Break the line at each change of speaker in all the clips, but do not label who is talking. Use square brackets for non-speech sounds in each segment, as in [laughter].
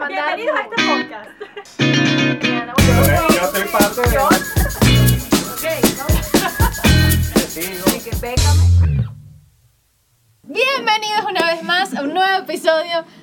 mandar.
Bienvenidos a este podcast.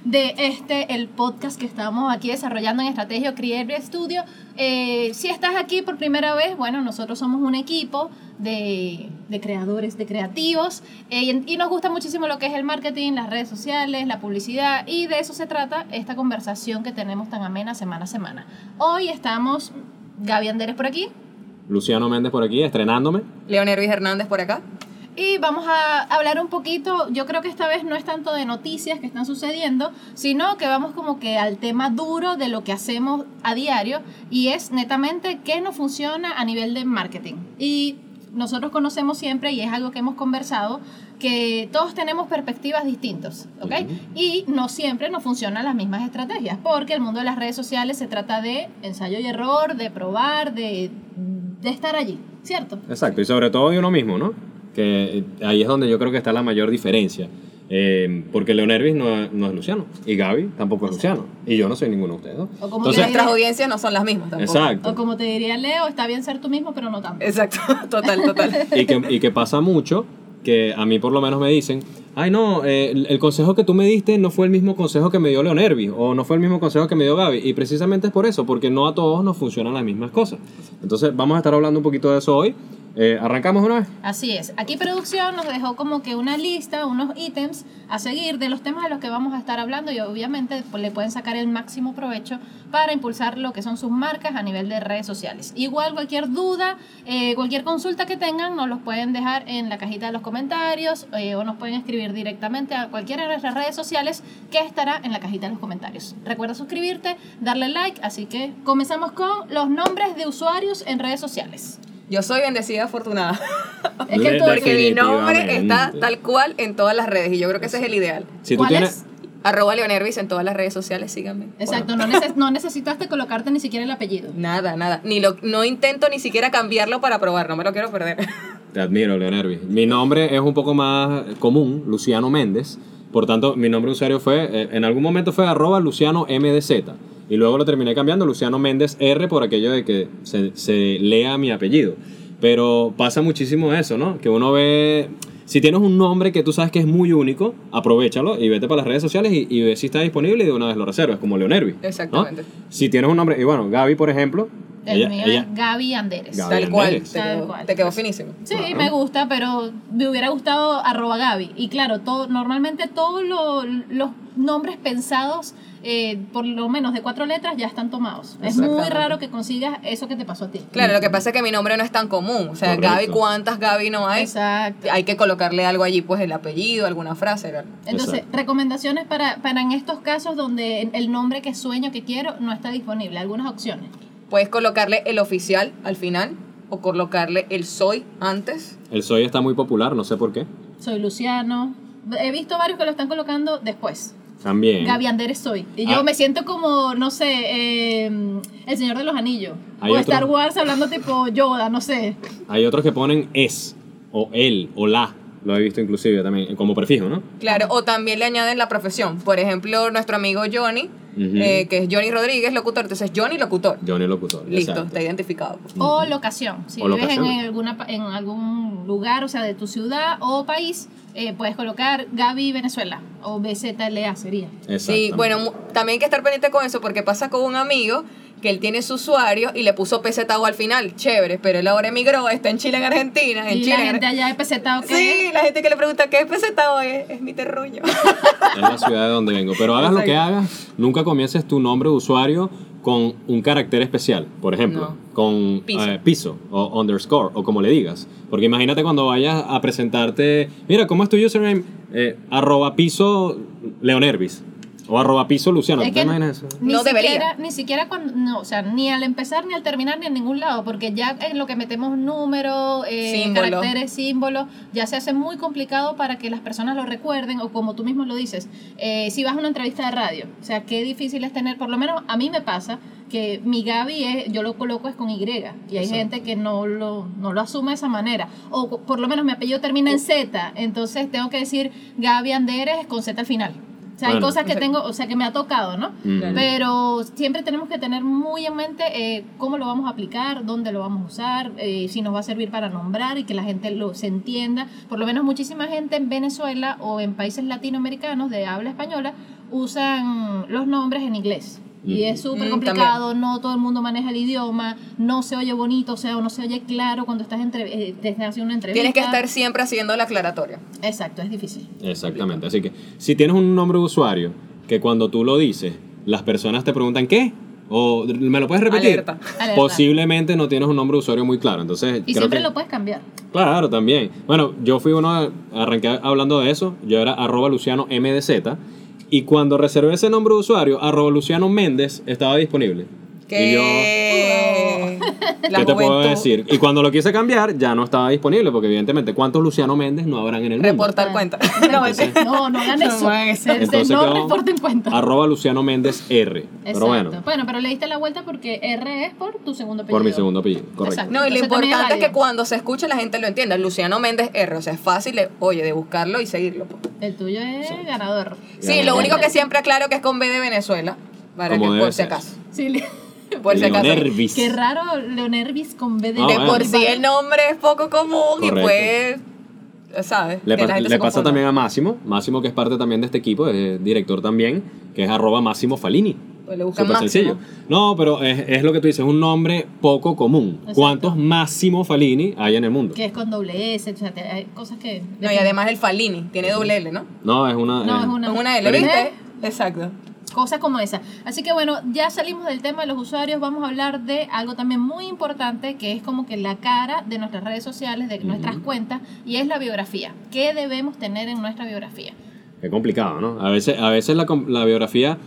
De
este, el podcast que estamos aquí desarrollando en Estrategia Creative Studio. Eh, si estás aquí por primera vez, bueno, nosotros somos un equipo de, de creadores, de creativos, eh, y, y nos gusta muchísimo lo que es el marketing, las redes sociales, la publicidad, y de eso se trata esta conversación que tenemos tan amena semana a semana. Hoy estamos Gaby Anderes por aquí,
Luciano Méndez por aquí, estrenándome.
León Hervis Hernández por acá.
Y vamos a hablar un poquito, yo creo que esta vez no es tanto de noticias que están sucediendo, sino que vamos como que al tema duro de lo que hacemos a diario y es netamente qué no funciona a nivel de marketing. Y nosotros conocemos siempre, y es algo que hemos conversado, que todos tenemos perspectivas distintas, ¿ok? Y no siempre nos funcionan las mismas estrategias, porque el mundo de las redes sociales se trata de ensayo y error, de probar, de, de estar allí, ¿cierto?
Exacto, y sobre todo de uno mismo, ¿no? Que eh, ahí es donde yo creo que está la mayor diferencia. Eh, porque Leon Hervis no, es- no es Luciano, y Gaby tampoco es Luciano, y yo no soy ninguno de ustedes dos.
O como
Entonces-
Nuestras audiencias no son las mismas tampoco.
Exacto.
O como te diría Leo, está bien ser tú mismo, pero no tanto.
Exacto, [laughs] total, total.
y que, y que pasa mucho que a mí por lo menos me dicen, ay no, eh, el, el consejo que tú me diste no fue el mismo consejo que me dio Leon Hervis, o no fue el mismo consejo que me dio Gaby, y precisamente es por eso, porque no a todos nos funcionan las mismas cosas. Entonces vamos a estar hablando un poquito de eso hoy. Eh, ¿Arrancamos una vez?
Así es. Aquí producción nos dejó como que una lista, unos ítems a seguir de los temas de los que vamos a estar hablando y obviamente pues, le pueden sacar el máximo provecho para impulsar lo que son sus marcas a nivel de redes sociales. Igual cualquier duda, eh, cualquier consulta que tengan, nos los pueden dejar en la cajita de los comentarios eh, o nos pueden escribir directamente a cualquiera de nuestras redes sociales que estará en la cajita de los comentarios. Recuerda suscribirte, darle like, así que comenzamos con los nombres de usuarios en redes sociales.
Yo soy bendecida afortunada. [laughs]
Es que
Porque mi nombre está tal cual en todas las redes y yo creo que ese es el ideal.
Si tú
¿Cuál
tienes...
es?
Arroba León Hervis en todas las redes sociales, síganme.
Exacto, no, neces- no necesitaste colocarte ni siquiera el apellido.
Nada, nada. Ni lo, no intento ni siquiera cambiarlo para probar, no me lo quiero perder.
Te admiro, Leon Hervis. Mi nombre es un poco más común, Luciano Méndez. Por tanto, mi nombre de usuario fue, eh, en algún momento fue arroba Luciano MDZ. Y luego lo terminé cambiando Luciano Méndez R por aquello de que se, se lea mi apellido. Pero pasa muchísimo eso, ¿no? Que uno ve... Si tienes un nombre que tú sabes que es muy único, aprovechalo y vete para las redes sociales y, y ve si está disponible y de una vez lo reservas, como Leon Hervis. ¿no?
Exactamente.
Si tienes un nombre... Y bueno, Gaby, por ejemplo...
El
ella-
mío
ella-
es Gaby Anderes.
Gaby.
tal cual.
Anderes.
Te
Tal
quedó,
cual.
te quedó finísimo.
Sí, me gusta, pero me hubiera gustado arroba Gaby. Y claro, todo, normalmente todos lo- los nombres pensados, eh, por lo menos de cuatro letras, ya están tomados. Es muy raro que consigas eso que te pasó a ti.
Claro, lo que pasa es que mi nombre no es tan común. O sea,
Correcto.
Gaby, ¿cuántas Gaby no hay?
Exacto.
Hay que colocarle algo allí, pues el apellido, alguna frase. ¿verdad?
Entonces,
Exacto.
recomendaciones para, para en estos casos donde el nombre que sueño, que quiero, no está disponible. Algunas opciones.
Puedes colocarle el oficial al final o colocarle el soy antes.
El soy está muy popular, no sé por qué.
Soy Luciano. He visto varios que lo están colocando después.
También.
Gaby Anderes soy. Y yo
Ah.
me siento como, no sé, eh, El Señor de los Anillos.
Hay
o
otro-
Star Wars hablando tipo Yoda, no sé.
Hay otros que ponen es, o el, o la. Lo he visto inclusive también, como prefijo, ¿no?
Claro, o también le añaden la profesión. Por ejemplo, nuestro amigo Johnny, Eh, que es Johnny Rodríguez, locutor. Entonces, Johnny Locutor.
Johnny Locutor.
Listo,
exacto.
está identificado.
O locación. Si
O
vives
locación.
En, alguna, pa- en algún lugar, o sea, de tu ciudad o país, eh, puedes colocar Gaby Venezuela o BZLA sería.
Sí, bueno, mu- también hay que estar pendiente con eso porque pasa con un amigo que él tiene su usuario y le puso PZO al final. Chévere, pero él ahora emigró, está en Chile, en Argentina. En
y
Chile,
la
en
gente allá de que
Sí, la gente que le pregunta qué es es, es mi terruño.
Es la ciudad de donde vengo. Pero hagas lo que hagas, nunca comiences tu nombre de usuario con un carácter especial. Por ejemplo,
No.
con
Piso.
eh, piso o underscore o como le digas. Porque imagínate cuando vayas a presentarte, mira, ¿cómo es tu username? Eh, arroba piso Leonervis. O arroba piso Luciano.
Es
¿Tú te imaginas eso?
Ni
No debería.
siquiera, ni siquiera cuando, no, o sea, ni al empezar, ni al terminar, ni en ningún lado, porque ya en lo que metemos números, eh,
Símbolo.
caracteres, símbolos, ya se hace muy complicado para que las personas lo recuerden, o como tú mismo lo dices, eh, si vas a una entrevista de radio, o sea, qué difícil es tener, por lo menos a mí me pasa, que mi Gaby es, yo lo coloco es con Y, y hay
Exacto.
gente que no lo, no lo asume de esa manera, o por lo menos mi apellido termina en Z, entonces tengo que decir Gaby Anderes con Z al final. O sea, hay cosas que tengo, o sea, que me ha tocado, ¿no?
Mm.
Pero siempre tenemos que tener muy en mente eh, cómo lo vamos a aplicar, dónde lo vamos a usar, eh, si nos va a servir para nombrar y que la gente lo se entienda. Por lo menos muchísima gente en Venezuela o en países latinoamericanos de habla española usan los nombres en inglés. Y es súper
Mm,
complicado, no todo el mundo maneja el idioma, no se oye bonito, o sea, o no se oye claro cuando estás entre, eh, te estás haciendo una entrevista.
Tienes que estar siempre haciendo la aclaratoria.
Exacto, es difícil.
Exactamente. Así que si tienes un nombre de usuario que cuando tú lo dices, las personas te preguntan ¿qué? O ¿me lo puedes repetir?
Alerta.
Alerta.
Posiblemente no tienes un nombre de usuario muy claro. Entonces,
Y
creo
siempre
que-
lo puedes cambiar.
Claro, también. Bueno, yo fui uno, arranqué hablando de eso, yo era arroba Luciano MDZ, y cuando reservé ese nombre de usuario, arroba Luciano Méndez, estaba disponible. Y yo, [laughs] ¿qué te puedo decir? Y cuando lo quise cambiar, ya no estaba disponible, porque evidentemente, ¿cuántos Luciano Méndez no habrán en el mundo?
Reportar cuenta. [laughs] No,
Entonces-
No, no hagan
No
eso. se-
Entonces
no
quedó
reporten cuenta.
Arroba Luciano Méndez R.
Exacto.
Pero bueno,
pero le diste la vuelta porque R es por tu segundo apellido.
por mi segundo apellido, correcto.
Exacto.
No, y lo importante es que cuando se escuche la gente lo entienda. Luciano Méndez R, o sea, es fácil, de, oye, de buscarlo y seguirlo. pues.
El tuyo es ganador.
Sí,
Ganador.
lo único que siempre aclaro que es con B de Venezuela, para
Como
que
debe
por si acaso.
Sí, [laughs]
Por si acaso.
Leonervis.
Qué raro Leonervis con B de
Ah,
De
bueno.
por sí el nombre es poco común y
Correcto.
pues, ¿sabes?
Le, pa- le pasa también a Máximo, Máximo que es parte también de este equipo, es director también, que es arroba Máximo Falini.
Pues le buscan Máximo.
sencillo. No, pero es, es lo que tú dices, es un nombre poco común.
Exacto.
¿Cuántos Máximo Falini hay en el mundo?
Que es con doble S, o sea, hay cosas que...
No, y además el Falini, tiene doble L, ¿no?
No, es una...
No,
eh,
es una...
Es una L. ¿viste? Exacto.
Cosas como esa. Así que bueno, ya salimos del tema de los usuarios, vamos a hablar de algo también muy importante que es como que la cara de nuestras redes sociales, de nuestras cuentas, y es la biografía. ¿Qué debemos tener en nuestra biografía?
Qué complicado, ¿no? A veces, a veces la, biografía,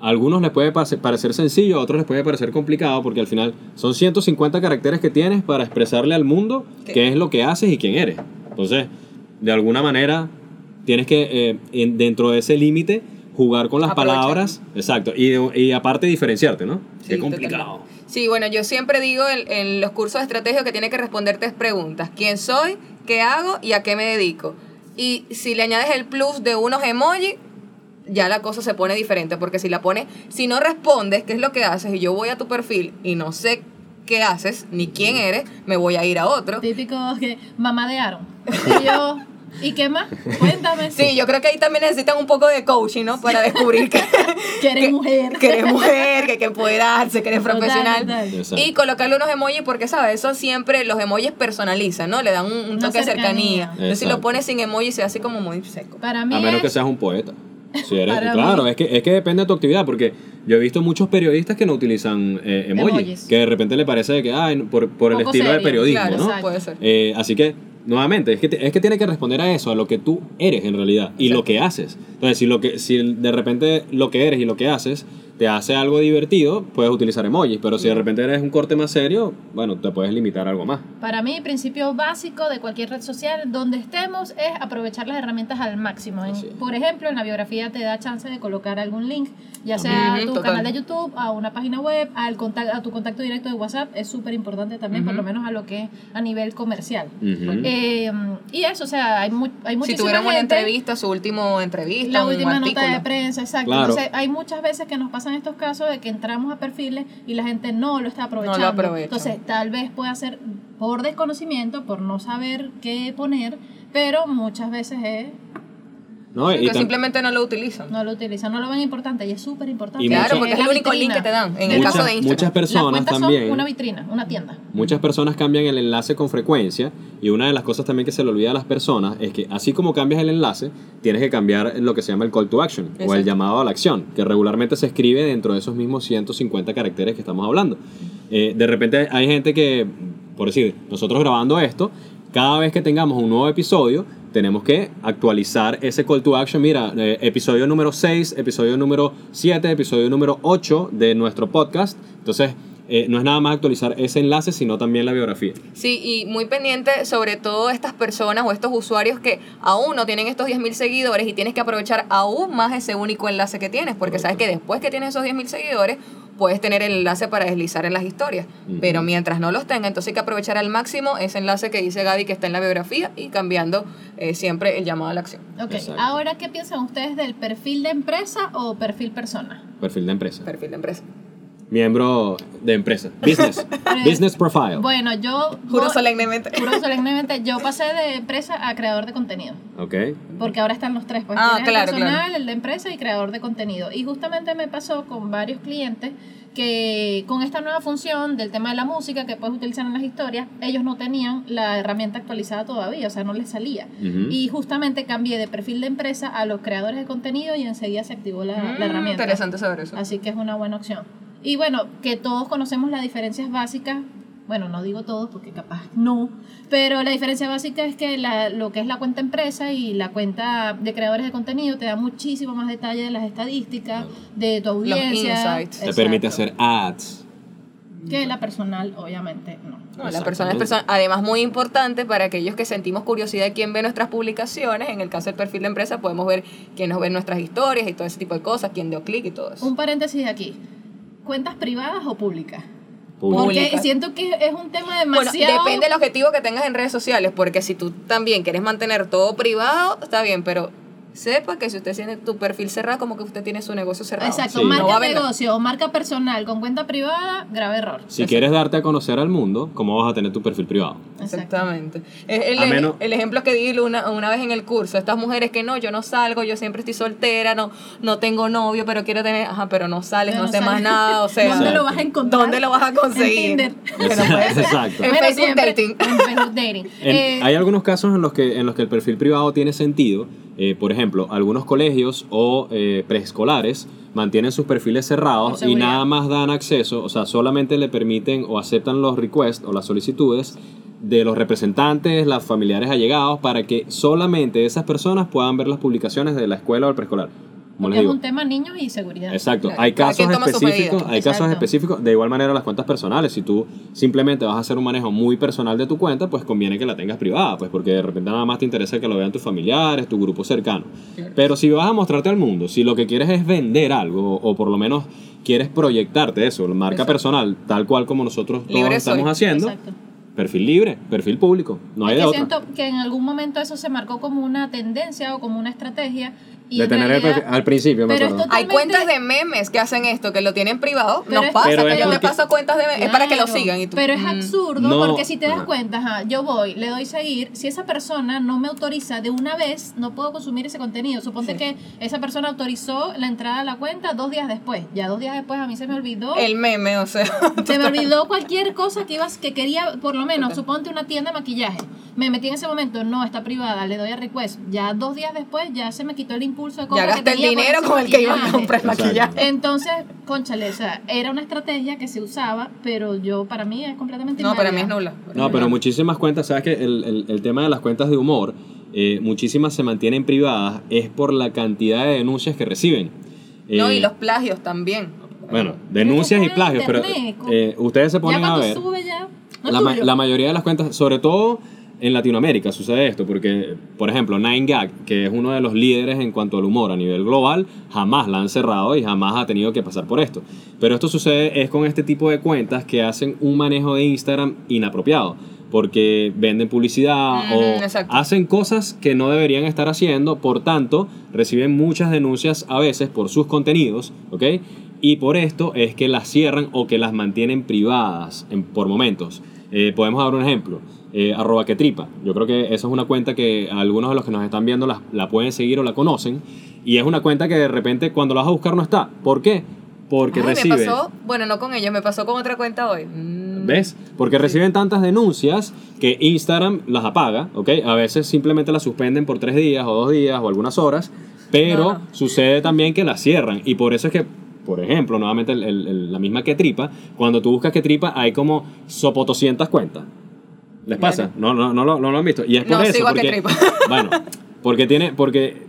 a algunos les puede parecer sencillo, a otros les puede parecer complicado, porque al final son 150 caracteres que tienes para expresarle al mundo
¿Qué?
qué es lo que haces y quién eres. Entonces, de alguna manera, tienes que, eh, en- dentro de ese límite, jugar con las
Aprovechar.
palabras. Exacto. Y, y aparte diferenciarte, ¿no? Qué
Sí,
complicado.
totalmente. Sí, bueno, yo siempre digo en, en los cursos de estrategia que tiene que responder tres preguntas. ¿Quién soy? ¿Qué hago? ¿Y a qué me dedico? Y si le añades el plus de unos emojis, ya la cosa se pone diferente. Porque si la pones, si no respondes qué es lo que haces y yo voy a tu perfil y no sé qué haces ni quién eres, me voy a ir a otro.
Típico que mamadearon. Y yo, [laughs] ¿y qué más? Cuéntame.
Sí, yo creo que ahí también necesitan un poco de coaching, ¿no? Para descubrir que, [laughs]
Que eres mujer.
que eres mujer, que hay que empoderarse, que eres
Total,
profesional.
total.
Y colocarle unos emojis porque, ¿sabes? Eso siempre, los emojis personalizan, ¿no? Le dan un, toque de
cercanía.
cercanía. Entonces, si lo pones sin emojis, se hace como muy seco.
Para mí
A menos
es-
que seas un poeta. Si eres, claro, es que, es que depende de tu actividad, porque yo he visto muchos periodistas que no utilizan eh, emojis,
Emojis.
que de repente le parece que, ay, por, por el estilo de periodismo,
claro,
¿no?
puede ser.
Eh, así que, nuevamente, es que, te- es que tiene que responder a eso, a lo que tú eres en realidad y lo que haces. Entonces, si, lo que, si de repente lo que eres y lo que haces te hace algo divertido, puedes utilizar emojis, pero si de repente eres un corte más serio, bueno, te puedes limitar a algo más.
Para mí, principio básico de cualquier red social donde estemos es aprovechar las herramientas al máximo. En- por ejemplo, en la biografía te da chance de colocar algún link, ya sea a tu
total.
canal de YouTube, a una página web, al contact- a tu contacto directo de WhatsApp. Es súper importante también, por
Ujú.
lo menos a lo que es a nivel comercial.
Ujú.
Eh, y eso, o sea, hay, mu hay
Si
muchísima
tuvieran una
gente-
entrevista, su última entrevista,
la
un
última
artículo.
nota de prensa, exacto.
Claro.
Entonces, hay muchas veces que nos pasan estos casos de que entramos a perfiles y la gente no lo está aprovechando.
aprovecha.
Entonces, tal vez pueda ser por desconocimiento, por no saber qué poner, pero muchas veces es,
¿No? Y tam-
simplemente no lo utilizan.
no lo utilizan, no lo ven importante y es súper importante.
Claro,
muchas-
porque es el único link que te dan. En el caso de Instagram.
muchas personas también...
son una vitrina, una tienda.
Muchas personas cambian el enlace con frecuencia y una de las cosas también que se le olvida a las personas es que así como cambias el enlace, tienes que cambiar lo que se llama el call to action o el llamado a la acción, que regularmente se escribe dentro de esos mismos 150 caracteres que estamos hablando. Eh, de repente hay gente que, por decir, nosotros grabando esto, cada vez que tengamos un nuevo episodio, tenemos que actualizar ese call to action. Mira, eh, episodio número 6, episodio número 7, episodio número 8 de nuestro podcast. Entonces, eh, no es nada más actualizar ese enlace, sino también la biografía.
Sí, y muy pendiente sobre todo estas personas o estos usuarios que aún no tienen estos 10.000 seguidores y tienes que aprovechar aún más ese único enlace que tienes, porque sabes que después que tienes esos 10.000 seguidores, puedes tener el enlace para deslizar en las historias. Pero mientras no los tenga, entonces hay que aprovechar al máximo ese enlace que dice Gaby que está en la biografía y cambiando eh, siempre el llamado a la acción.
Ok,
Exacto.
ahora, ¿qué piensan ustedes del perfil de empresa o perfil persona?
Perfil de empresa.
Perfil de empresa.
Miembro de empresa. Business. [laughs] Business profile.
Bueno, yo...
Juro solemnemente.
Juro solemnemente, yo pasé de empresa a creador de contenido.
Ok.
Porque ahora están los tres, pues
Ah, claro,
el personal,
claro.
el de empresa y creador de contenido. Y justamente me pasó con varios clientes que con esta nueva función del tema de la música que puedes utilizar en las historias, ellos no tenían la herramienta actualizada todavía, o sea, no les salía. Y justamente cambié de perfil de empresa a los creadores de contenido y enseguida se activó la, la
Mm,
herramienta.
Interesante saber eso.
Así que es una buena opción. Y bueno, que todos conocemos las diferencias básicas. Bueno, no digo todos porque capaz no, pero la diferencia básica es que la- lo que es la cuenta empresa y la cuenta de creadores de contenido te da muchísimo más detalle de las estadísticas, de tu audiencia.
insights.
Te permite hacer ads.
Que la personal, obviamente, no.
No, la persona
Exactamente.
es persona. Además, muy importante para aquellos que sentimos curiosidad de quién ve nuestras publicaciones. En el caso del perfil de empresa, podemos ver quién nos ve nuestras historias y todo ese tipo de cosas, quién dio clic y todo eso.
Un paréntesis aquí. ¿Cuentas privadas o públicas? Porque
Públicas.
siento que es un tema
Bueno,
demasiado...
depende del objetivo que tengas en redes sociales, porque si tú también quieres mantener todo privado, está bien, pero sepa que si usted tiene tu perfil cerrado, como que usted tiene su negocio cerrado.
Exacto,
Sí.
No
marca
vender.
negocio o marca personal con cuenta privada, grave error.
Si quieres darte a conocer al mundo, ¿cómo vas a tener tu perfil privado?
Exacto.
Exactamente. Es El,
A menos-
el ejemplo que di una, una vez en el curso, estas mujeres que no, yo no salgo, yo siempre estoy soltera, no, no tengo novio, pero quiero tener, ajá, pero no sales,
Pero
no sé más nada, o [laughs] sea,
¿Dónde
Exacto.
lo vas a encontrar?
¿dónde lo vas a conseguir?
En [laughs]
no ser.
Exacto.
En
Bueno,
Facebook
siempre-
Dating.
En Facebook Dating.
En-
Eh,
hay algunos casos en los que en los que el perfil privado tiene sentido. Eh, por ejemplo, algunos colegios o eh, preescolares mantienen sus perfiles cerrados y nada más dan acceso, o sea, solamente le permiten o aceptan los requests o las solicitudes de los representantes, los familiares allegados, para que solamente esas personas puedan ver las publicaciones de la escuela o el preescolar. Como
es un tema niños y seguridad.
Exacto.
Claro,
Hay casos específicos, hay casos específicos. De igual manera las cuentas personales. Si tú simplemente vas a hacer un manejo muy personal de tu cuenta, pues conviene que la tengas privada, pues porque de repente nada más te interesa que lo vean tus familiares, tu grupo cercano. Pero si vas a mostrarte al mundo, si lo que quieres es vender algo o por lo menos quieres proyectarte eso, marca
Exacto.
personal, tal cual como nosotros todos
Libre
estamos
soy.
haciendo,
Exacto.
perfil libre, perfil público, no hay
es
de
que
otra.
siento que en algún momento eso se marcó como una tendencia o como una estrategia. Y
De
en
tener el
realidad-
al principio, me acuerdo.
Hay cuentas de memes que hacen esto, que lo tienen privado.
Pero
Nos pasa
Pero
que yo te
porque-
paso cuentas de memes. Es para que lo sigan. Y tú,
Pero es
mm,
absurdo
No.
porque si te das cuenta, ajá, yo voy, le doy seguir, si esa persona no me autoriza de una vez, no puedo consumir ese contenido. Suponte
Sí.
que esa persona autorizó la entrada a la cuenta dos días después. Ya dos días después a mí se me olvidó.
El meme, o sea.
Se me olvidó cualquier cosa que ibas que quería, por lo menos, suponte una tienda de maquillaje. Me metí en ese momento, no, está privada, le doy a request. Ya dos días después ya se me quitó el impulso de compra
Ya gasté el dinero con el que iba a comprar maquillaje.
Entonces, conchale, o sea, era una estrategia que se usaba, pero yo, para mí es completamente
No, para mí es nula.
No, pero muchísimas cuentas, sabes que el, el- el tema de las cuentas de humor, eh, muchísimas se mantienen privadas, es por la cantidad de denuncias que reciben.
No,
Eh,
y los plagios también.
Bueno, denuncias y plagios, pero eh, ustedes se
Ya
ponen a ver.
sube ya, no
La,
es
ma-
tuyo.
la mayoría de las cuentas, sobre todo en Latinoamérica, sucede esto, porque, por ejemplo, 9gag, que es uno de los líderes en cuanto al humor a nivel global, jamás la han cerrado y jamás ha tenido que pasar por esto. Pero esto sucede es con este tipo de cuentas que hacen un manejo de Instagram inapropiado, porque venden publicidad o
exacto.
hacen cosas que no deberían estar haciendo, por tanto, reciben muchas denuncias a veces por sus contenidos, ¿ok? Y por esto es que las cierran o que las mantienen privadas en- por momentos. Eh, podemos dar un ejemplo. Eh, arroba que tripa. Yo creo que esa es una cuenta que algunos de los que nos están viendo la, la pueden seguir o la conocen. Y es una cuenta que de repente cuando la vas a buscar no está. ¿Por qué? Porque
Ay,
recibe...
me pasó, bueno, no con ellos, me pasó con otra cuenta hoy. Mm.
¿Ves? Porque reciben tantas denuncias que Instagram las apaga, ¿ok? A veces simplemente las suspenden por tres días o dos días o algunas horas, pero
No, no.
sucede también que las cierran. Y por eso es que, por ejemplo, nuevamente el- el- el- la misma que tripa, cuando tú buscas que tripa hay como sopotoscientas cuentas. ¿Les pasa? No, no, no, lo, no lo han visto. Y es por
No,
eso.
sigo a
porque,
Ketripa. [laughs]
Bueno, porque tiene, porque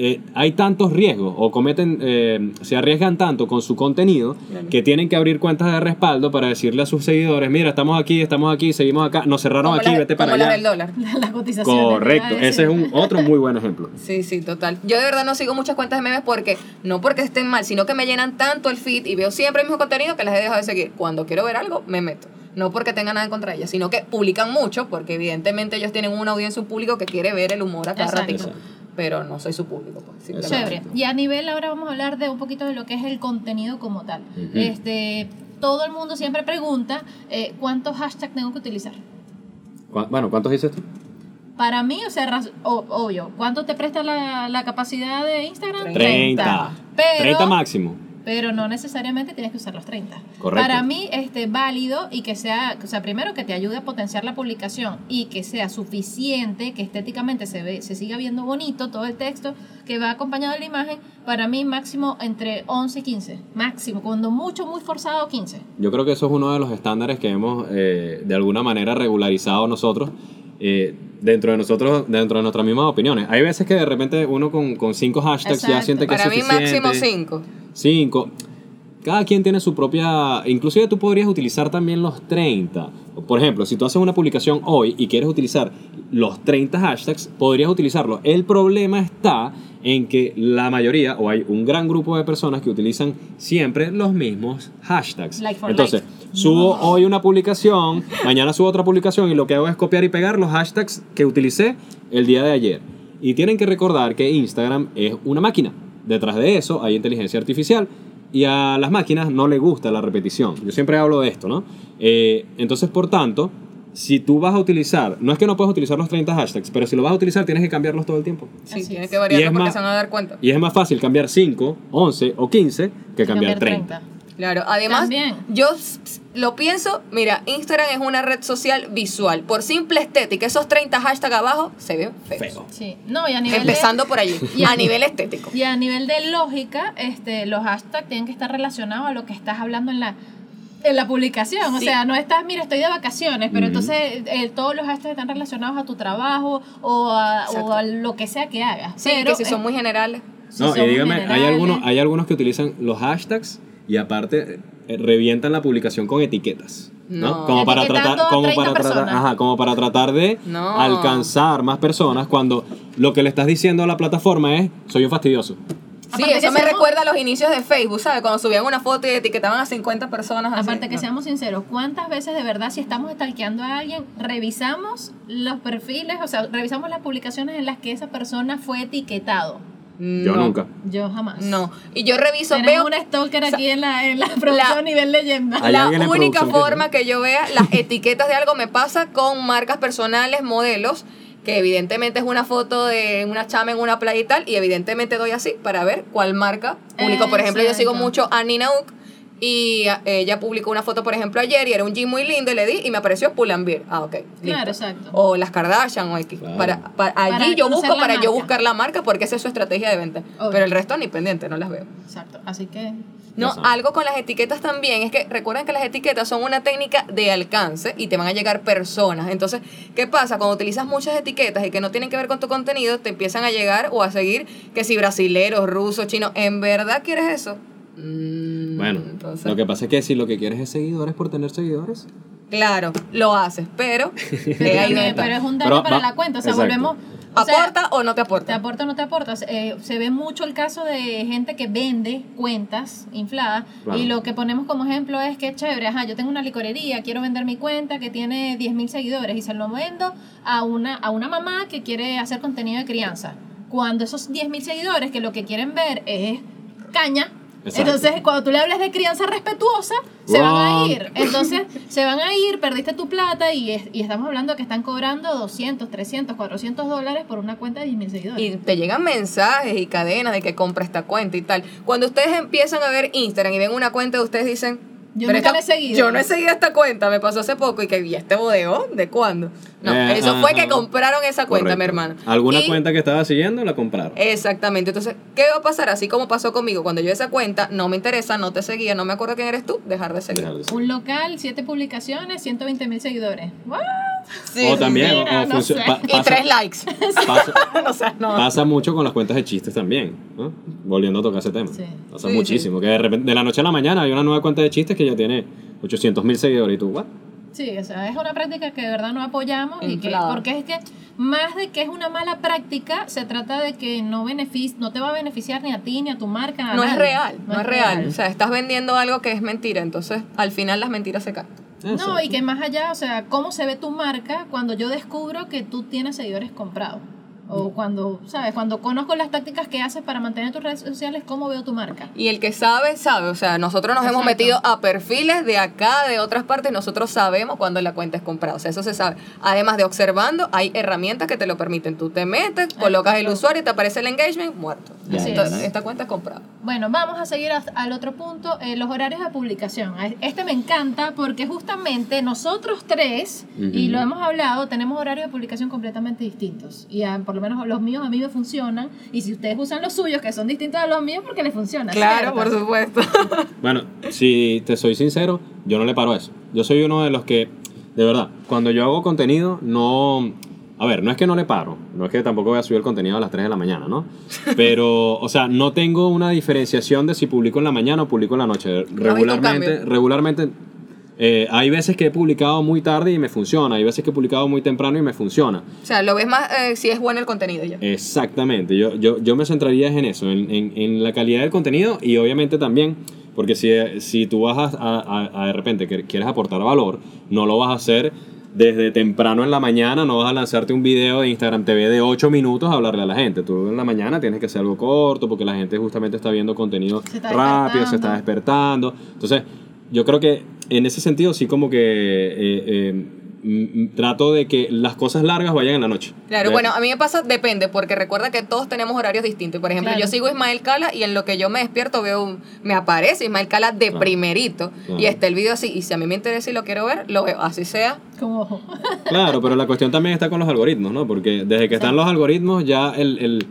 eh, hay tantos riesgos o cometen, eh, se arriesgan tanto con su contenido que tienen que abrir cuentas de respaldo para decirle a sus seguidores, mira, estamos aquí, estamos aquí, seguimos acá, nos cerraron
Como
aquí, vete para
como
allá.
del dólar. [laughs]
Las cotizaciones.
Correcto,
a
ese es un otro muy buen ejemplo. [laughs]
Sí, sí, total. Yo de verdad no sigo muchas cuentas de memes porque, no porque estén mal, sino que me llenan tanto el feed y veo siempre el mismo contenido que las he dejado de seguir. Cuando quiero ver algo, me meto. No porque tenga nada en contra de ellas, sino que publican mucho, porque evidentemente ellos tienen una audiencia, un público que quiere ver el humor a cada
Exacto.
ratito.
Exacto.
Pero no soy su público. Pues.
Chévere. Y a nivel, ahora vamos a hablar de un poquito de lo que es el contenido como tal. Este, todo el mundo siempre pregunta eh, cuántos hashtags tengo que utilizar.
¿Cu- Bueno, ¿cuántos dices tú?
Para mí, o sea, obvio, ¿cuánto te presta la, la capacidad de Instagram?
30.
Pero,
30 máximo.
Pero no necesariamente tienes que usar los 30.
Correcto.
Para mí, este, válido y que sea, o sea, primero que te ayude a potenciar la publicación y que sea suficiente, que estéticamente se ve, se siga viendo bonito todo el texto que va acompañado de la imagen, para mí máximo entre 11 y 15, máximo, cuando mucho, muy forzado 15.
Yo creo que eso es uno de los estándares que hemos eh, de alguna manera regularizado nosotros eh, dentro de nosotros, dentro de nuestras mismas opiniones. Hay veces que de repente uno con, con cinco hashtags ya siente que
Para
es
mí
suficiente.
máximo 5.
Cinco. Cada quien tiene su propia... Inclusive tú podrías utilizar también los 30. Por ejemplo, si tú haces una publicación hoy y quieres utilizar los 30 hashtags, podrías utilizarlo. El problema está en que la mayoría, o hay un gran grupo de personas que utilizan siempre los mismos hashtags.
Like
Entonces,
like.
subo hoy una publicación, mañana subo otra publicación y lo que hago es copiar y pegar los hashtags que utilicé el día de ayer. Y tienen que recordar que Instagram es una máquina. Detrás de eso hay inteligencia artificial y a las máquinas no les gusta la repetición. Yo siempre hablo de esto, ¿no? Eh, entonces, por tanto, si tú vas a utilizar, no es que no puedes utilizar los 30 hashtags, pero si lo vas a utilizar tienes que cambiarlos todo el tiempo.
Sí,
Así
tienes
es.
que variarlo
Y es
porque
más-
se van a dar cuenta.
Y es más fácil cambiar 5, 11 o 15 que cambiar 30.
Claro, además,
También.
yo lo pienso, mira, Instagram es una red social visual. Por simple estética, esos 30 hashtags abajo se ven feos.
Feo.
Sí, no, y a nivel de-
Empezando por allí,
Y a-
a nivel estético.
Y a nivel de lógica, este, los hashtags tienen que estar relacionados a lo que estás hablando en la, en la publicación. O
Sí.
sea, no estás, mira, estoy de vacaciones, pero
Ujú.
entonces eh, todos los hashtags están relacionados a tu trabajo o a, o a lo que sea que hagas.
Sí,
pero,
que si son
eh,
muy generales.
si
No, y dígame, hay algunos, hay algunos que utilizan los hashtags y aparte eh, revientan la publicación con etiquetas. ¿no?
No.
Como para tratar, como
30
para tratar, ajá, como para tratar de
No.
alcanzar más personas cuando lo que le estás diciendo a la plataforma es soy un fastidioso.
Sí,
Aparte
eso me
seamos-
recuerda a los inicios de Facebook, ¿sabes? Cuando subían una foto y etiquetaban a 50 personas. así.
Aparte que
No.
seamos sinceros, ¿cuántas veces de verdad si estamos stalkeando a alguien, revisamos los perfiles, o sea, revisamos las publicaciones en las que esa persona fue etiquetado?
Yo
No,
nunca.
Yo jamás.
No. Y yo reviso, veo
un stalker aquí en la, en la producción nivel leyenda.
La única forma que yo vea las etiquetas de algo me pasa con marcas personales, modelos, que evidentemente es una foto de una chama en una playa y tal, y evidentemente doy así para ver cuál marca publicó. Por ejemplo, yo sigo mucho a Nina Uck y a- ella publicó una foto, por ejemplo, ayer y era un jean muy lindo y le di y me apareció Pull&Bear. Ah, ok. listo.
Claro, exacto.
O las Kardashian o X.
Claro.
Para, para- allí
Para
yo busco para yo buscar la marca porque esa es su estrategia de venta.
Obvio.
Pero el resto ni pendiente, no las veo.
Exacto. Así que
No,
saben.
algo con las etiquetas también es que recuerden que las etiquetas son una técnica de alcance y te van a llegar personas. Entonces, ¿qué pasa? Cuando utilizas muchas etiquetas y que no tienen que ver con tu contenido, te empiezan a llegar o a seguir que si brasileros, rusos, chinos, ¿en verdad quieres eso? Mm,
Bueno,
entonces,
lo que pasa es que si lo que quieres es seguidores por tener seguidores,
claro, lo haces, pero [laughs] eh,
pero, es un daño
Pero
para
va-
la cuenta. O sea,
exacto.
volvemos. o sea,
¿Aporta o no te
¿Te
aporta?
aporta o no te aporta? Eh, se ve mucho el caso de gente que vende cuentas infladas
Claro.
y lo que ponemos como ejemplo es que chévere, ajá, yo tengo una licorería, quiero vender mi cuenta que tiene 10.000 seguidores y se lo vendo a una, a una mamá que quiere hacer contenido de crianza. Cuando esos 10.000 seguidores que lo que quieren ver es caña,
Exacto.
entonces cuando tú le hablas de crianza respetuosa, se van a ir. Entonces se van a ir, perdiste tu plata y, es- y estamos hablando que están cobrando 200, 300, 400 dólares por una cuenta de 10.000 seguidores.
Y te llegan mensajes y cadenas de que compra esta cuenta y tal. Cuando ustedes empiezan a ver Instagram y ven una cuenta, ustedes dicen...
Yo
"Pero
nunca
esta-
la he seguido".
Yo no he seguido esta cuenta, me pasó hace poco y que ¿y este bodegón? ¿De cuándo? No,
Eh,
eso fue que compraron esa cuenta,
correcto.
mi hermano.
Alguna
Y-
cuenta que estaba siguiendo la compraron.
Exactamente. Entonces, ¿qué va a pasar? Así como pasó conmigo, cuando yo esa cuenta no me interesa, no te seguía, no me acuerdo quién eres tú, dejar de seguir.
Dejar de ser.
Un local, siete publicaciones, 120 mil seguidores. ¿What?
Sí,
o también, o-
no sé.
pa-
Y tres likes. [laughs]
pasa, [laughs]
o sea, no.
pasa mucho con las cuentas de chistes también, ¿no? Volviendo a tocar ese tema.
Sí.
Pasa
Sí,
muchísimo. Que de repente, de la noche a la mañana hay una nueva cuenta de chistes que ya tiene 800 mil seguidores y tú, ¿what?
Sí, o sea, es una práctica que de verdad no apoyamos y que,
Inflada.
porque es que más de que es una mala práctica, se trata de que no no te va a beneficiar ni a ti ni a tu marca. a
No es real, no, es real. O sea, estás vendiendo algo que es mentira, entonces al final las mentiras se
No, y que más allá, o sea, cómo se ve tu marca cuando yo descubro que tú tienes seguidores comprados. O cuando, ¿sabes? Cuando conozco las tácticas que haces para mantener tus redes sociales, ¿cómo veo tu marca?
Y el que sabe, sabe. O sea, nosotros nos hemos metido a perfiles de acá, de otras partes, nosotros sabemos cuando la cuenta es comprada. O sea, eso se sabe. Además de observando, hay herramientas que te lo permiten. Tú te metes, colocas el usuario y te aparece el engagement, muerto.
Así
ya,
Esta, cuenta es comprada.
Bueno, vamos a seguir al otro punto, eh, los horarios de publicación. A- Este me encanta porque justamente nosotros tres, y lo hemos hablado, tenemos horarios de publicación completamente distintos. Y por lo menos los míos a mí me funcionan. Y si ustedes usan los suyos, que son distintos a los míos, porque les funciona.
Claro,
¿cierto?
por supuesto. [laughs]
Bueno, si te soy sincero, yo no le paro a eso. Yo soy uno de los que, de verdad, cuando yo hago contenido, no... A ver, no es que no le paro, no es que tampoco voy a subir el contenido a las 3 de la mañana, ¿no? [laughs] Pero, o sea, no tengo una diferenciación de si publico en la mañana o publico en la noche. Regularmente, regularmente, eh, hay veces que he publicado muy tarde y me funciona, hay veces que he publicado muy temprano y me funciona.
O sea, lo ves más eh, si es bueno el contenido ya.
Exactamente, yo, yo, yo me centraría en eso, en, en, en la calidad del contenido y obviamente también, porque si, si tú vas a, a- a- de repente que quieres aportar valor, no lo vas a hacer desde temprano en la mañana, no vas a lanzarte un video de Instagram TV de 8 minutos a hablarle a la gente. Tú en la mañana tienes que hacer algo corto porque la gente justamente está viendo contenido
Se está
rápido, se está despertando. Entonces, yo creo que en ese sentido sí como que eh, eh, mm, mm, trato de que las cosas largas vayan en la noche.
Claro, bueno, a mí me pasa, depende, porque recuerda que todos tenemos horarios distintos. Por ejemplo,
Claro.
yo sigo a Ismael Cala y en lo que yo me despierto veo, un- me aparece Ismael Cala de
Claro.
primerito
Claro.
y está el video así. Y si a mí me interesa y lo quiero ver, lo veo, así sea.
Con ojo.
Claro, pero la cuestión también está con los algoritmos, ¿no? Porque desde que están los algoritmos ya el, el-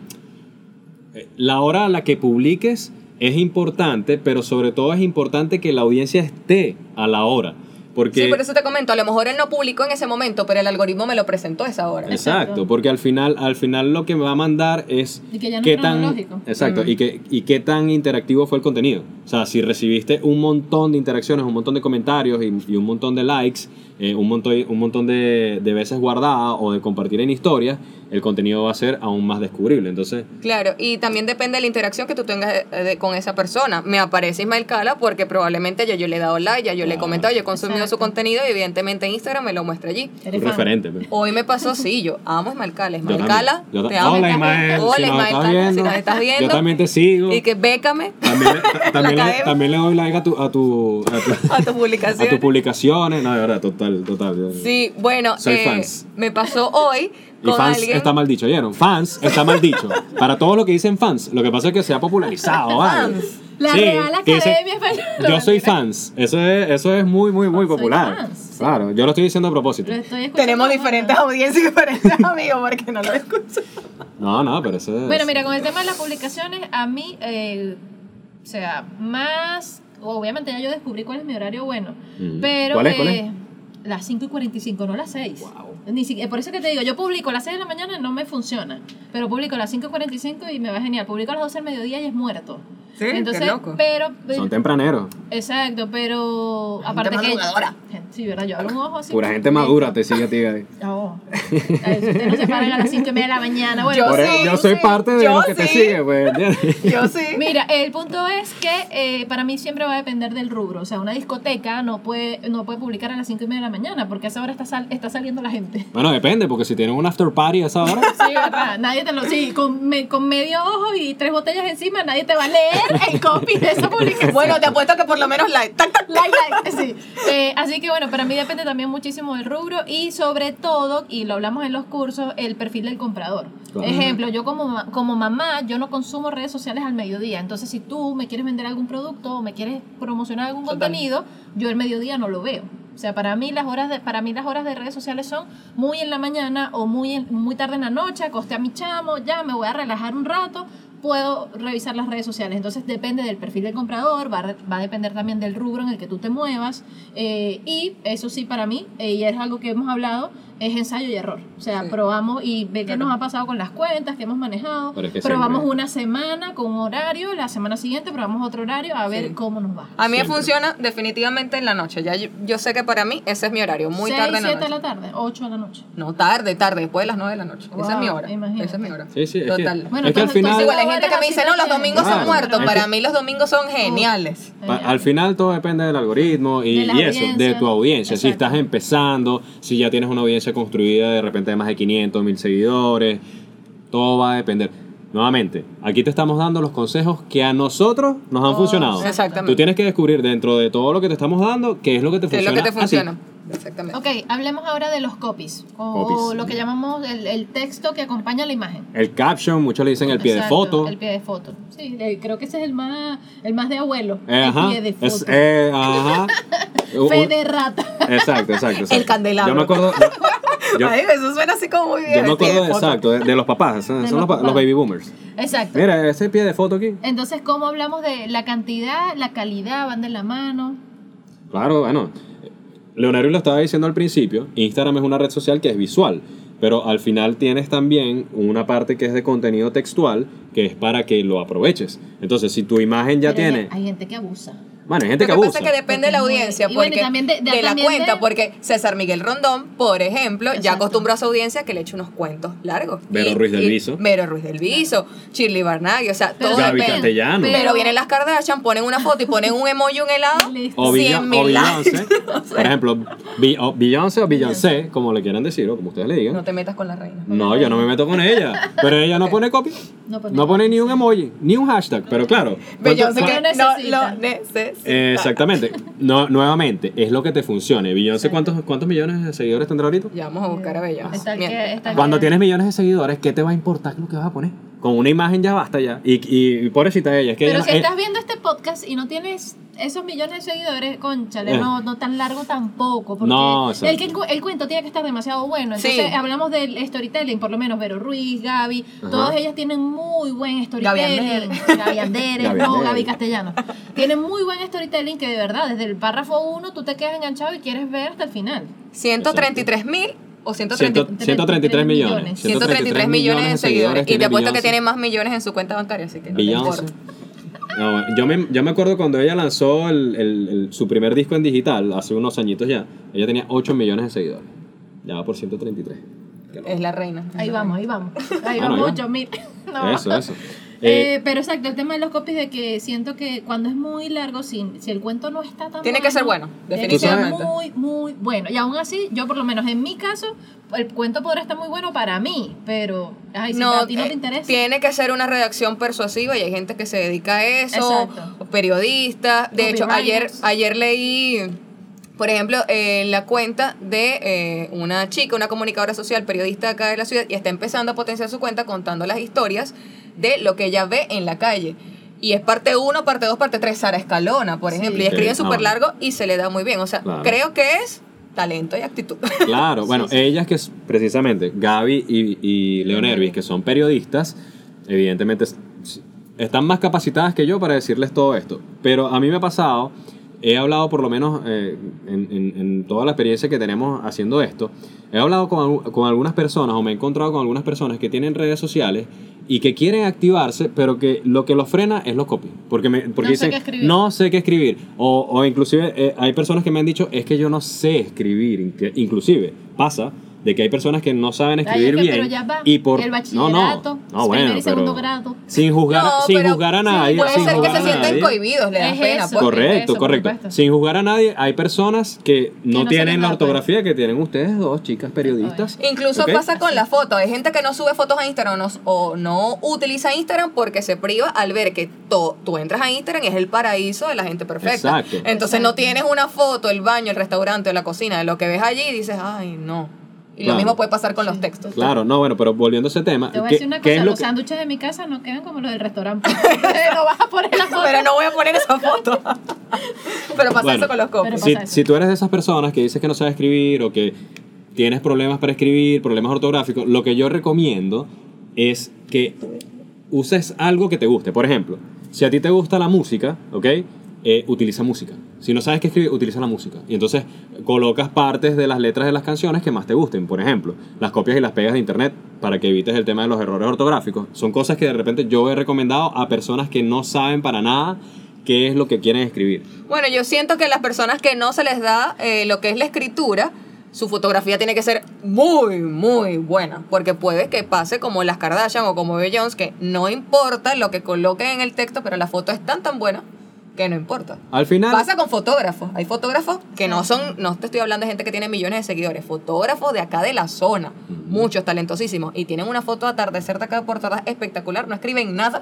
eh, la hora a la que publiques es importante, pero sobre todo es importante que la audiencia esté a la hora. Porque,
Sí, por eso te comento, a lo mejor él no publicó en ese momento, pero el algoritmo me lo presentó a esa hora.
Exacto,
Exacto.
porque al final, al final lo que me va a mandar es
Y que ya no
qué
es
tan exacto y qué y qué tan interactivo fue el contenido. O sea, si recibiste un montón de interacciones, un montón de comentarios y, y un montón de likes, eh, un montón un montón de, de veces guardada o de compartir en historias, el contenido va a ser aún más descubrible. Entonces,
Claro, y también depende de la interacción que tú tengas eh, de- con esa persona. Me aparece Ismael Cala porque probablemente ya yo le he dado like, ya yo le he comentado, yo he consumido su contenido y evidentemente Instagram me lo muestra allí.
Un referente. pues.
Hoy me pasó, sí, yo amo a Ismael Cala. Ismael. Cala, te amo.
Hola Ismael,
Hola
si nos
Ismael
estás
si
viendo,
nos estás [laughs] viendo.
Yo también te sigo.
Y que bécame
También, le- [laughs] también, le,
academia.
también le doy like a tu a tu [laughs] a tu-
a tu
a
publicación.
tus publicaciones. No, de verdad, total, total.
Sí, bueno,
Soy
eh,
fans.
me pasó hoy
Y fans
alguien.
está mal dicho, ¿oyeron? Fans está mal dicho. Para todo lo que dicen fans, lo que pasa es que se ha popularizado, ¿vale?
Fans.
La
Sí,
Real Academia Española. [laughs]
Yo soy fans. Eso es, eso es muy, muy, muy
Soy
popular.
fans, sí.
Claro, yo lo estoy diciendo a propósito.
Tenemos diferentes audiencias y diferentes [laughs] amigos porque no lo escucho.
No, no, pero eso es.
Bueno, mira, con el tema de las publicaciones, a mí, eh, o sea, más, obviamente ya yo descubrí cuál es mi horario bueno,
Mm.
pero
¿Cuál es, cuál es?
Eh, las 5 y 45, no las 6.
Wow.
Ni siquiera, por eso que te digo, yo publico a las 6 de la mañana no me funciona, pero publico a las 5 y 45 y me va genial. Publico a las 12 del mediodía y es muerto.
Sí, qué
Entonces,
loco.
pero...
Son tempraneros.
Exacto, pero aparte que...
madrugadora.
Sí, ¿verdad? Yo abro un ojo así.
Pura gente madura te sigue a ti. ahí. [laughs]
No. Usted no se paran a las 5 y media de la mañana. Bueno,
Yo sí,
soy
sí,
parte de
yo
los que te sigue, pues. [laughs]
Yo sí.
Mira, el punto es que eh, para mí siempre va a depender del rubro. O sea, una discoteca no puede, no puede publicar a las 5 y media de la mañana porque a esa hora está, sal- está saliendo la gente.
Bueno, depende, porque si tienen un after party a esa hora. [laughs]
Sí, ¿verdad? Nadie te lo... Sí, con, me- con medio ojo y tres botellas encima, nadie te va a leer [laughs] el copy de esa publicación.
Bueno, te apuesto que por lo menos like. Tac, tac.
Like, like, sí. Eh, así que bueno, para mí depende también muchísimo del rubro y sobre todo, y lo hablamos en los cursos, el perfil del comprador.
Claro.
Ejemplo, yo como, como mamá, yo no consumo redes sociales al mediodía. Entonces, si tú me quieres vender algún producto o me quieres promocionar algún
Total.
contenido, yo el mediodía no lo veo. O sea, para mí las horas de, para mí las horas de redes sociales son muy en la mañana o muy, en- muy tarde en la noche, acosté a mi chamo, ya me voy a relajar un rato, puedo revisar las redes sociales. Entonces depende del perfil del comprador, va va a depender también del rubro en el que tú te muevas. eh, y eso sí, para mí, eh, y es algo que hemos hablado, es ensayo y error. O sea,
Sí.
probamos y ve qué
Claro.
nos ha pasado con las cuentas que hemos manejado.
Pero es que
probamos
siempre-
una semana con un horario, la semana siguiente probamos otro horario a ver
Sí.
cómo nos va.
A mí me funciona definitivamente en la noche. Ya yo, yo sé que para mí ese es mi horario, muy
Seis,
tarde en la
siete
noche.
de la tarde, 8 de la noche.
No, tarde, tarde, después de las 9 de la noche. esa es
Wow,
mi hora.
imagínate.
Esa es mi hora.
Sí, sí, es que-
Total.
Bueno,
es que al
entonces-
final...
Igual hay gente que me dice, no, los domingos son
Claro.
muertos.
Es
Para
que-
mí los domingos son geniales.
Al final todo depende del algoritmo y,
De la
y eso, de tu audiencia. Si estás empezando, si ya tienes una audiencia construida de repente de más de 500, 1000 seguidores, todo va a depender. Nuevamente, aquí te estamos dando los consejos que a nosotros nos han
Oh,
funcionado.
exactamente.
Tú tienes que descubrir dentro de todo lo que te estamos dando qué es lo que te
¿Qué es
funciona.
lo que te funciona? Exactamente.
Ok, hablemos ahora de los copies, o
Copies.
lo que llamamos el, el texto que acompaña la imagen.
El caption, muchos le dicen el pie de foto.
El pie de foto. Sí, de- creo que ese es el más, el más de abuelo.
Eh,
el
ajá.
pie de foto.
Es- eh, ajá. [laughs]
Fe de rata.
Exacto, exacto, exacto.
candelabro.
Yo me acuerdo. [laughs] yo-
Ay, eso suena así como muy bien.
Yo me
el
acuerdo,
de
exacto, de, de los papás, son,
De
son
los
los, pa- los
papás.
baby boomers.
Exacto.
Mira, ese pie de foto aquí.
Entonces, ¿cómo hablamos de la cantidad, la calidad, van de la mano?
Claro, bueno. Leonardo lo estaba diciendo al principio, Instagram es una red social que es visual, pero al final tienes también una parte que es de contenido textual, que es para que lo aproveches. Entonces, si tu imagen ya
Pero hay-
tiene...
Hay gente que abusa.
Bueno, hay gente
Lo
que
que
abusa.
pasa es que depende de la audiencia,
y bueno, y
porque
también de- de-
de la
también
cuenta,
de-
porque César Miguel Rondón, por ejemplo, ya acostumbró a su audiencia que le eche unos cuentos largos.
Vero
Y-
Ruiz del Viso.
Vero Ruiz del Viso, Shirley Barnaghi, o sea,
Pero
todo
Gaby
depende.
Castellano.
Pero-
Pero vienen las Kardashian, ponen una foto y ponen un emoji, un helado. [laughs] [laughs]
O, Beyon-
100.000
o Beyoncé.
likes.
Por ejemplo, Beyoncé o Beyoncé, como le quieran decir, o como ustedes le digan.
No te metas con la reina.
No, yo no me meto con ella. Pero ella no pone copy.
No pone
No pone ni un emoji, ni un hashtag. Pero claro. ¿cuánto-
Beyoncé que
Lo
no
necesita.
lo necesita.
Eh, Exactamente. No, nuevamente, es lo que te funcione. Beyoncé, ¿cuántos, ¿cuántos millones de seguidores tendrá ahorita?
Ya vamos a buscar a Beyoncé.
Cuando tienes millones de seguidores, ¿qué te va a importar lo que vas a poner? Con una imagen ya basta ya. Y, y, y pobrecita ella, es que
Pero
ella
si estás viendo este podcast y no tienes esos millones de seguidores, conchale,
Eh.
no, no tan largo tampoco. Porque
No,
el,
exacto.
que- el cuento tiene que estar demasiado bueno.
Sí.
Entonces hablamos del storytelling, por lo menos Vero Ruiz, Gaby,
Ajá.
todas ellas tienen muy buen storytelling. [laughs] Gaby Andere,
Gaby
no. Gaby Castellano. Tienen muy buen storytelling que de verdad, desde el párrafo 1 tú te quedas enganchado y quieres ver hasta el final.
133 mil o 130
ciento- 133 millones.
133 millones de seguidores. Y te apuesto que tiene más millones en su cuenta bancaria, así que no te
Beyoncé.
importa.
No, yo, me, yo me acuerdo cuando ella lanzó el- el- el- su primer disco en digital, hace unos añitos ya, ella tenía 8 millones de seguidores. Ya va por 133. Qué loco.
Es la reina.
Ahí vamos, ahí vamos. Ahí
Bueno,
vamos,
ahí
8 mil. [laughs] No.
Eso, eso.
Eh,
Eh,
pero exacto, el tema de los copies de que siento que cuando es muy largo, si, si el cuento no está tan
Tiene que ser bueno,
tiene que ser
definitivamente.
muy, muy bueno. Y aún así, yo por lo menos en mi caso, el cuento podrá estar muy bueno para mí, pero ay, si a ti no
eh,
te interesa.
tiene que ser una redacción persuasiva y hay gente que se dedica a eso,
Exacto.
periodistas. De hecho, ayer, ayer leí, por ejemplo, eh, la cuenta de eh, una chica, una comunicadora social, periodista acá de la ciudad, y está empezando a potenciar su cuenta contando las historias de lo que ella ve en la calle. Y es parte 1, parte 2, parte 3, Sara Escalona, por
Sí.
ejemplo. Y escriben
Sí,
súper largo y se le da muy bien. O sea,
Claro.
creo que es talento y actitud. [laughs]
Claro, bueno, ellas que es- precisamente, Gaby y, y Leon Ervis, que son periodistas, evidentemente están más capacitadas que yo para decirles todo esto. Pero a mí me ha pasado, he hablado por lo menos eh, en, en- en toda la experiencia que tenemos haciendo esto, he hablado con, con algunas personas o me he encontrado con algunas personas que tienen redes sociales y que quieren activarse, pero que lo que los frena es los copy. Porque, me, porque
No sé
dicen,
qué escribir.
no sé qué escribir. O, o inclusive eh, hay personas que me han dicho, es que yo no sé escribir. Inc- Inclusive pasa de que hay personas que no saben
Ay,
escribir
es que,
bien.
pero ya va,
y por
el
no,
bachillerato,
no, no, bueno,
primer y segundo
pero
grado.
sin juzgar,
No,
sin juzgar a nadie,
puede
sin
ser que
juzgar
se
nadie.
cohibidos, le da
Es
pena.
eso.
pues.
Correcto,
Eso,
correcto. Sin juzgar a nadie, hay personas que no,
no
tienen la ortografía que tienen ustedes dos, chicas periodistas.
Incluso pasa con la foto. Hay gente que no sube fotos a Instagram o no, o no utiliza Instagram porque se priva al ver que to- tú entras a Instagram y es el paraíso de la gente perfecta.
Exacto.
Entonces no tienes una foto, el baño, el restaurante o la cocina de lo que ves allí y dices, ay, no. Y
Claro.
lo mismo puede pasar con los textos.
Claro, no, bueno, pero volviendo a ese tema,
Te voy a
¿qué-
decir una
qué
cosa, los
que-
sándwiches de mi casa no quedan como los del restaurante. [laughs] no vas a poner la foto.
Pero no voy a poner esa foto. Pero pasa
Bueno.
eso con los.
Pero
si, si tú eres de esas personas que dices que no sabes escribir o que tienes problemas para escribir, problemas ortográficos, lo que yo recomiendo es que uses algo que te guste. Por ejemplo, si a ti te gusta la música, ¿ok? Eh, utiliza música. Si no sabes qué escribir, utiliza la música. Y entonces colocas partes de las letras de las canciones que más te gusten. Por ejemplo, las copias y las pegas de internet para que evites el tema de los errores ortográficos. Son cosas que de repente yo he recomendado a personas que no saben para nada qué es lo que quieren escribir.
Bueno, yo siento que las personas que no se les da eh, lo que es la escritura, su fotografía tiene que ser muy, muy buena. Porque puede que pase como las Kardashian o como Jones, que no importa lo que coloquen en el texto, pero la foto es tan tan buena que no importa.
Al final...
Pasa con fotógrafos. Hay fotógrafos que no son, no te estoy hablando de gente que tiene millones de seguidores, fotógrafos de acá de la zona, muchos talentosísimos, y tienen una foto de atardecer de acá de Puerto Ordaz espectacular, no escriben nada.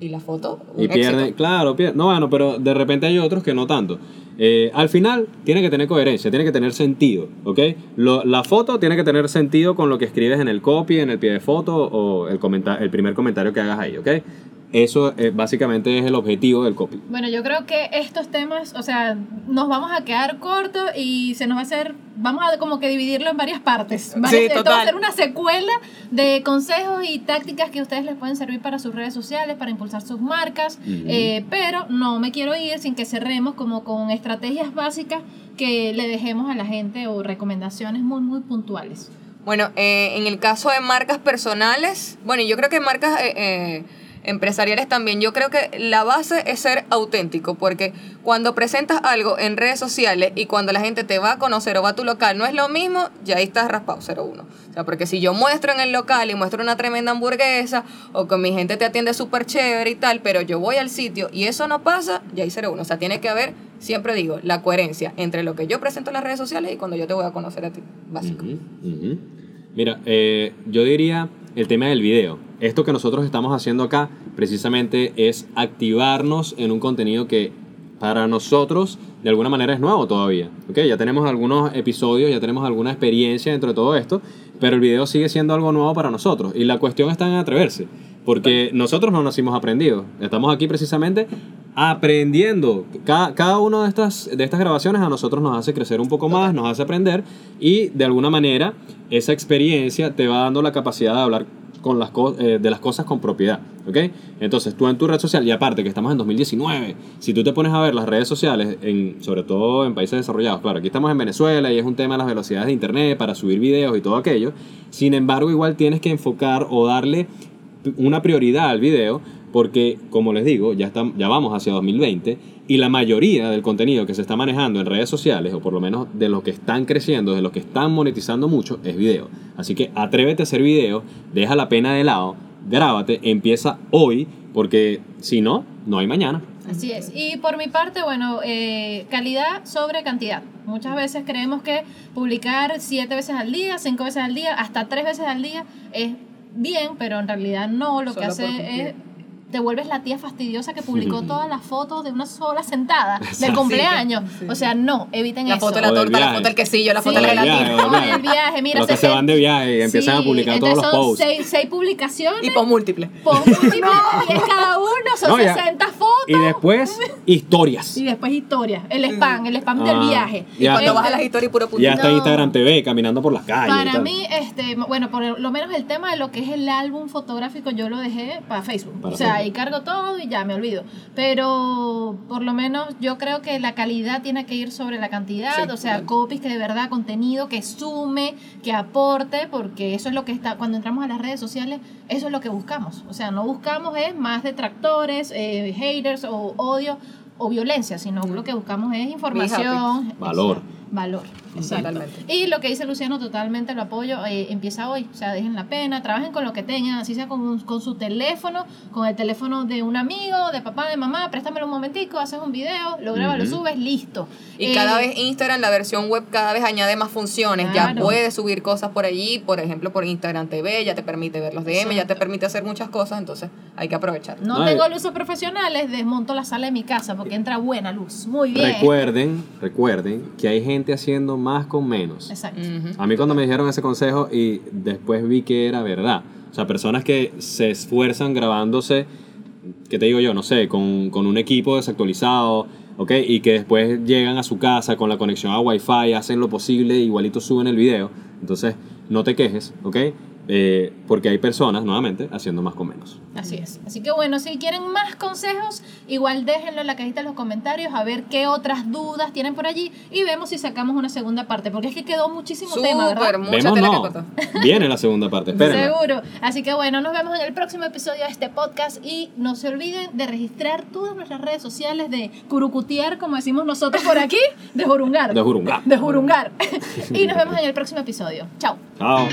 Y la foto, un
Y pierde,
éxito.
claro, pierde. No, bueno, pero de repente hay otros que no tanto. Eh, al final tiene que tener coherencia, tiene que tener sentido, ¿ok? Lo- la foto tiene que tener sentido con lo que escribes en el copy, en el pie de foto o el, el primer comentario que hagas ahí, ¿ok? Eso eh, básicamente es el objetivo del copy.
Bueno, yo creo que estos temas, o sea, nos vamos a quedar cortos y se nos va a hacer, vamos a como que dividirlo en varias partes. ¿vale?
Sí,
Esto va a
total.
ser una secuela de consejos y tácticas que ustedes les pueden servir para sus redes sociales, para impulsar sus marcas, eh, pero no me quiero ir sin que cerremos como con estrategias básicas que le dejemos a la gente o recomendaciones muy, muy puntuales.
Bueno, eh, en el caso de marcas personales, bueno, yo creo que marcas eh, eh, empresariales también, yo creo que la base es ser auténtico, porque cuando presentas algo en redes sociales y cuando la gente te va a conocer o va a tu local, no es lo mismo, ya ahí estás raspado 0-1. O sea, porque si yo muestro en el local y muestro una tremenda hamburguesa o con mi gente te atiende súper chévere y tal, pero yo voy al sitio y eso no pasa, ya hay 0-1. O sea, tiene que haber, siempre digo, la coherencia entre lo que yo presento en las redes sociales y cuando yo te voy a conocer a ti, básico.
Mira, eh, yo diría el tema del video. Esto que nosotros estamos haciendo acá precisamente es activarnos en un contenido que para nosotros de alguna manera es nuevo todavía. ¿ok? Ya tenemos algunos episodios, ya tenemos alguna experiencia dentro de todo esto, pero el video sigue siendo algo nuevo para nosotros. Y la cuestión está en atreverse, porque nosotros no nacimos aprendidos. Estamos aquí precisamente aprendiendo. Cada, cada una de estas, de estas grabaciones a nosotros nos hace crecer un poco más, nos hace aprender y de alguna manera esa experiencia te va dando la capacidad de hablar con las eh, de las cosas con propiedad, ¿ok? Entonces tú en tu red social, y aparte que estamos en 2019, si tú te pones a ver las redes sociales, sobre todo en países desarrollados, claro, aquí estamos en Venezuela y es un tema de las velocidades de internet para subir videos y todo aquello, sin embargo igual tienes que enfocar o darle una prioridad al video porque, como les digo, ya, estamos, ya vamos hacia 2020 y la mayoría del contenido que se está manejando en redes sociales, o por lo menos de los que están creciendo, de los que están monetizando mucho, es video. Así que atrévete a hacer video, deja la pena de lado, grábate, empieza hoy, porque si no, no hay mañana.
Así es. Y por mi parte, bueno, eh, calidad sobre cantidad. Muchas veces creemos que publicar siete veces al día, cinco veces al día, hasta tres veces al día es bien, pero en realidad no. Lo que hace es te vuelves la tía fastidiosa que publicó todas las fotos de una sola sentada del cumpleaños.
Sí.
O sea, no, eviten
La
eso.
foto de la torta, la foto del quesillo, la foto
Sí,
de la
del viaje,
gelatina.
o
no,
del
el viaje, mira,
los que se
60
van de viaje y empiezan a publicar todos los
son
posts.
Seis, seis publicaciones,
Y por múltiples.
por múltiples, [laughs] 10 cada uno, son
No, ya.
60 fotos.
Y después, historias.
Y después historia, el spam, el spam del
Ah,
viaje.
y hasta-
Cuando vas a las historias, puro
Y
puntito.
hasta
No.
Instagram TV, caminando por las calles. y
Para mí, este, bueno, por lo menos el tema de lo que es el álbum fotográfico, yo lo dejé para Facebook.
Para
o sea, Ahí cargo todo y ya me olvido. Pero por lo menos yo creo que la calidad tiene que ir sobre la cantidad.
Sí,
o sea, copies que de verdad, contenido que sume, que aporte, porque eso es lo que está, cuando entramos a las redes sociales, eso es lo que buscamos. O sea, no buscamos es más detractores, eh, haters o odio o violencia, sino lo que buscamos es información.
Valor.
Exacto, Valor.
Totalmente.
Y lo que dice Luciano, totalmente lo apoyo. eh, empieza hoy, o sea, dejen la pena, trabajen con lo que tengan, así sea con, con su teléfono, con el teléfono de un amigo, de papá, de mamá, préstamelo un momentico, haces un video, lo grabas, lo subes, listo.
Y
Eh,
cada vez Instagram, la versión web, cada vez añade más funciones. Ya puedes subir cosas por allí, por ejemplo, por Instagram TV, ya te permite ver los DM, ya te permite hacer muchas cosas, entonces hay que aprovechar.
No
No,
tengo luces profesionales, desmonto la sala de mi casa porque entra buena luz. Muy bien.
Recuerden, recuerden que hay gente haciendo más con menos.
Exacto.
A mí cuando me dijeron ese consejo y después vi que era verdad. O sea, personas que se esfuerzan grabándose, ¿qué te digo yo? No sé, con, con un equipo desactualizado, ¿ok? Y que después llegan a su casa con la conexión a Wi-Fi, hacen lo posible, igualito suben el video. Entonces, no te quejes, ¿ok? Eh, porque hay personas, nuevamente, haciendo más con menos.
Así es. Así que bueno, si quieren más consejos, igual déjenlo en la cajita de los comentarios a ver qué otras dudas tienen por allí y vemos si sacamos una segunda parte, porque es que quedó muchísimo tema, ¿verdad?
mucha
Vemos
que
no, [laughs] viene la segunda parte, espérenla.
Seguro. Así que bueno, nos vemos en el próximo episodio de este podcast y no se olviden de registrar todas nuestras redes sociales, de curucutear, como decimos nosotros por aquí, de jurungar.
De jurungar.
De jurungar. [laughs] y nos vemos en el próximo episodio. Chao.
Chao.